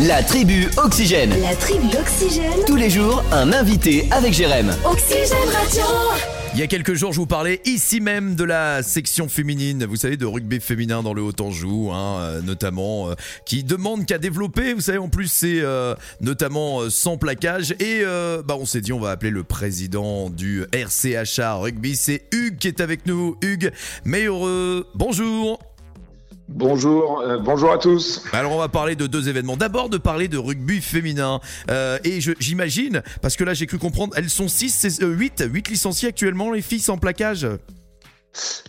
La tribu Oxygène. La tribu Oxygène. Tous les jours, un invité avec Jérém. Oxygène Radio. Il y a quelques jours, je vous parlais ici même de la section féminine, vous savez, de rugby féminin dans le Haut-Anjou, hein, euh, notamment, euh, qui demande qu'à développer. Vous savez, en plus, c'est euh, notamment euh, sans plaquage. Et euh, bah, on s'est dit, on va appeler le président du RCHA Rugby. C'est Hugues qui est avec nous. Hugues, meilleur bonjour. Bonjour, euh, bonjour à tous. Alors on va parler de deux événements. D'abord de parler de rugby féminin. Euh, et j'imagine, parce que là j'ai cru comprendre, elles sont 6, 8, 8 licenciés actuellement, les filles sans plaquage.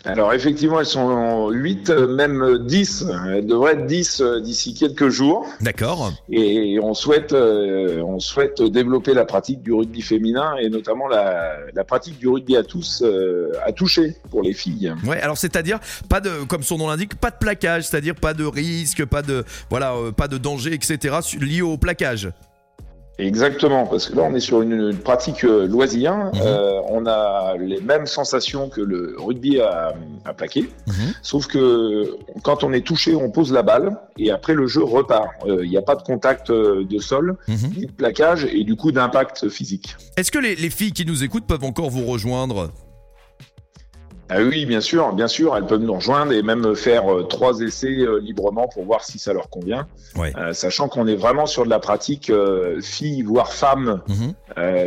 Alors effectivement, elles sont 8, même 10. Elles devraient être 10 euh, d'ici quelques jours. D'accord. Et on souhaite, euh, on souhaite développer la pratique du rugby féminin et notamment la, la pratique du rugby à tous, euh, à toucher pour les filles. Ouais, alors c'est-à-dire pas de, comme son nom l'indique, pas de plaquage, c'est-à-dire pas de risque, pas de, voilà, euh, pas de danger, etc. lié au plaquage. Exactement, parce que là on est sur une, une pratique euh, loisir. Mhm. Euh, on a les mêmes sensations que le rugby à, à plaquer, Mhm. sauf que quand on est touché, on pose la balle et après le jeu repart. Euh, Il n'y a pas de contact euh, de sol, Mhm. ni de plaquage et du coup d'impact physique. Est-ce que les, les filles qui nous écoutent peuvent encore vous rejoindre? Ah oui, bien sûr, bien sûr, elles peuvent nous rejoindre et même faire euh, trois essais euh, librement pour voir si ça leur convient, Ouais. Euh, sachant qu'on est vraiment sur de la pratique filles voire femmes Mhm.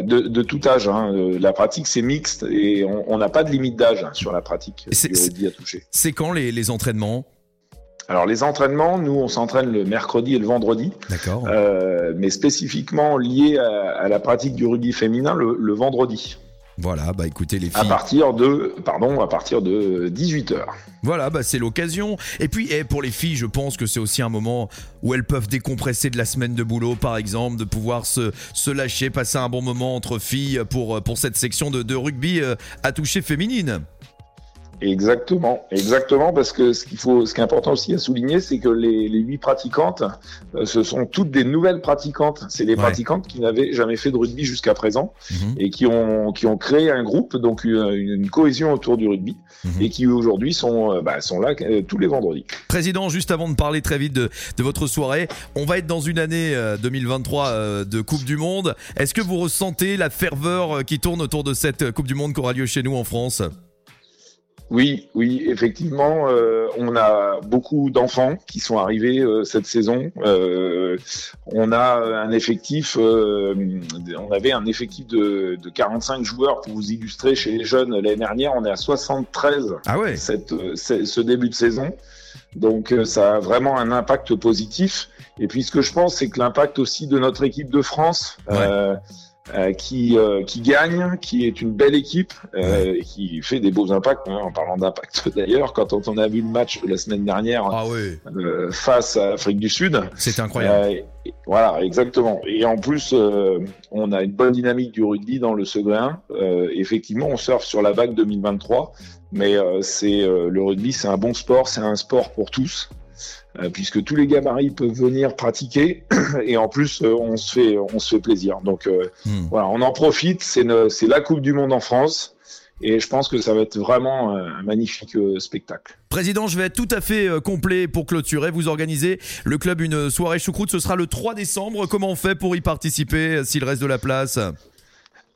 de, de tout âge. Hein. La pratique c'est mixte et on n'a pas de limite d'âge hein, sur la pratique C'est- du à toucher. C'est quand les, les entraînements? Alors les entraînements, nous on s'entraîne le mercredi et le vendredi, D'accord. euh, mais spécifiquement lié à, à la pratique du rugby féminin le, le vendredi, Voilà, bah écoutez les à filles. partir de pardon à partir de 18 h Voilà, bah c'est l'occasion. Et puis, eh, pour les filles, je pense que c'est aussi un moment où elles peuvent décompresser de la semaine de boulot, par exemple, de pouvoir se, se lâcher, passer un bon moment entre filles pour, pour cette section de, de rugby euh, à toucher féminine. Exactement, exactement, parce que ce qu'il faut, ce qui est important aussi à souligner, c'est que les, les huit pratiquantes, euh, ce sont toutes des nouvelles pratiquantes. C'est des Ouais. pratiquantes qui n'avaient jamais fait de rugby jusqu'à présent Mhm. et qui ont qui ont créé un groupe, donc une, une cohésion autour du rugby, Mhm. et qui aujourd'hui sont euh, bah, sont là euh, tous les vendredis. Président, juste avant de parler très vite de, de votre soirée, on va être dans une année euh, 2023 euh, de Coupe du Monde. Est-ce que vous ressentez la ferveur euh, qui tourne autour de cette euh, Coupe du Monde qui aura lieu chez nous en France? Oui, oui, effectivement, euh, on a beaucoup d'enfants qui sont arrivés euh, cette saison. Euh, on a un effectif, euh, on avait un effectif de, de 45 joueurs pour vous illustrer chez les jeunes l'année dernière. On est à 73 Ah ouais cette, ce début de saison. Donc euh, ça a vraiment un impact positif. Et puis ce que je pense, c'est que l'impact aussi de notre équipe de France, euh, euh, qui, euh, qui gagne, qui est une belle équipe, euh, et qui fait des beaux impacts. hein, en parlant d'impact d'ailleurs, quand on a vu le match de la semaine dernière Ah euh, face à l'Afrique du Sud, c'est incroyable. euh, et- voilà, exactement. Et en plus, euh, on a une bonne dynamique du rugby dans le second 1. Euh, effectivement, on surfe sur la vague 2023, mais euh, c'est euh, le rugby, c'est un bon sport, c'est un sport pour tous, puisque tous les gabarits peuvent venir pratiquer, et en plus, euh, on se fait, on se fait plaisir. Donc euh, Hmm. voilà, on en profite. C'est c'est la Coupe du Monde en France. Et je pense que ça va être vraiment euh, un magnifique euh, spectacle. Président, je vais être tout à fait euh, complet pour clôturer. Vous organisez le club une soirée choucroute. Ce sera le 3 décembre. Comment on fait pour y participer euh, s'il reste de la place?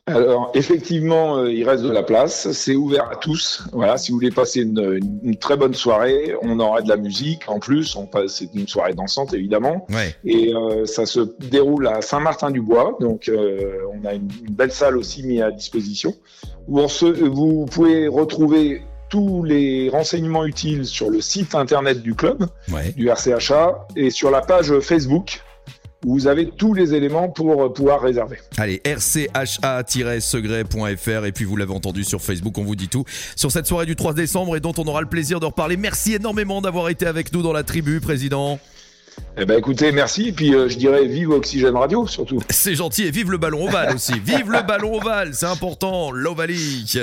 Alors, effectivement, euh, il reste de la place. C'est ouvert à tous. Voilà, si vous voulez passer une, très bonne soirée, on aura de la musique. En plus, on passe, c'est une soirée dansante, évidemment. Ouais. Et euh, ça se déroule à Saint-Martin-du-Bois. Donc, euh, on a une, une belle salle aussi mise à disposition. Où on se, vous pouvez retrouver tous les renseignements utiles sur le site internet du club, Ouais. du RCHA, et sur la page Facebook, vous avez tous les éléments pour euh, pouvoir réserver. Allez, rcha-secret.fr et puis vous l'avez entendu sur Facebook, on vous dit tout sur cette soirée du 3 décembre et dont on aura le plaisir de reparler. Merci énormément d'avoir été avec nous dans la tribu, président. Eh ben écoutez, merci. Et puis euh, je dirais vive Oxygène Radio surtout. C'est gentil et vive le ballon ovale aussi. Vive le ballon ovale, c'est important, l'ovalique.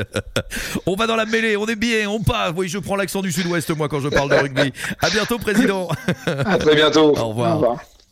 On va dans la mêlée, on est bien, on part. Oui, je prends l'accent du sud-ouest moi quand je parle de rugby. À bientôt, président. À très bientôt. Au revoir.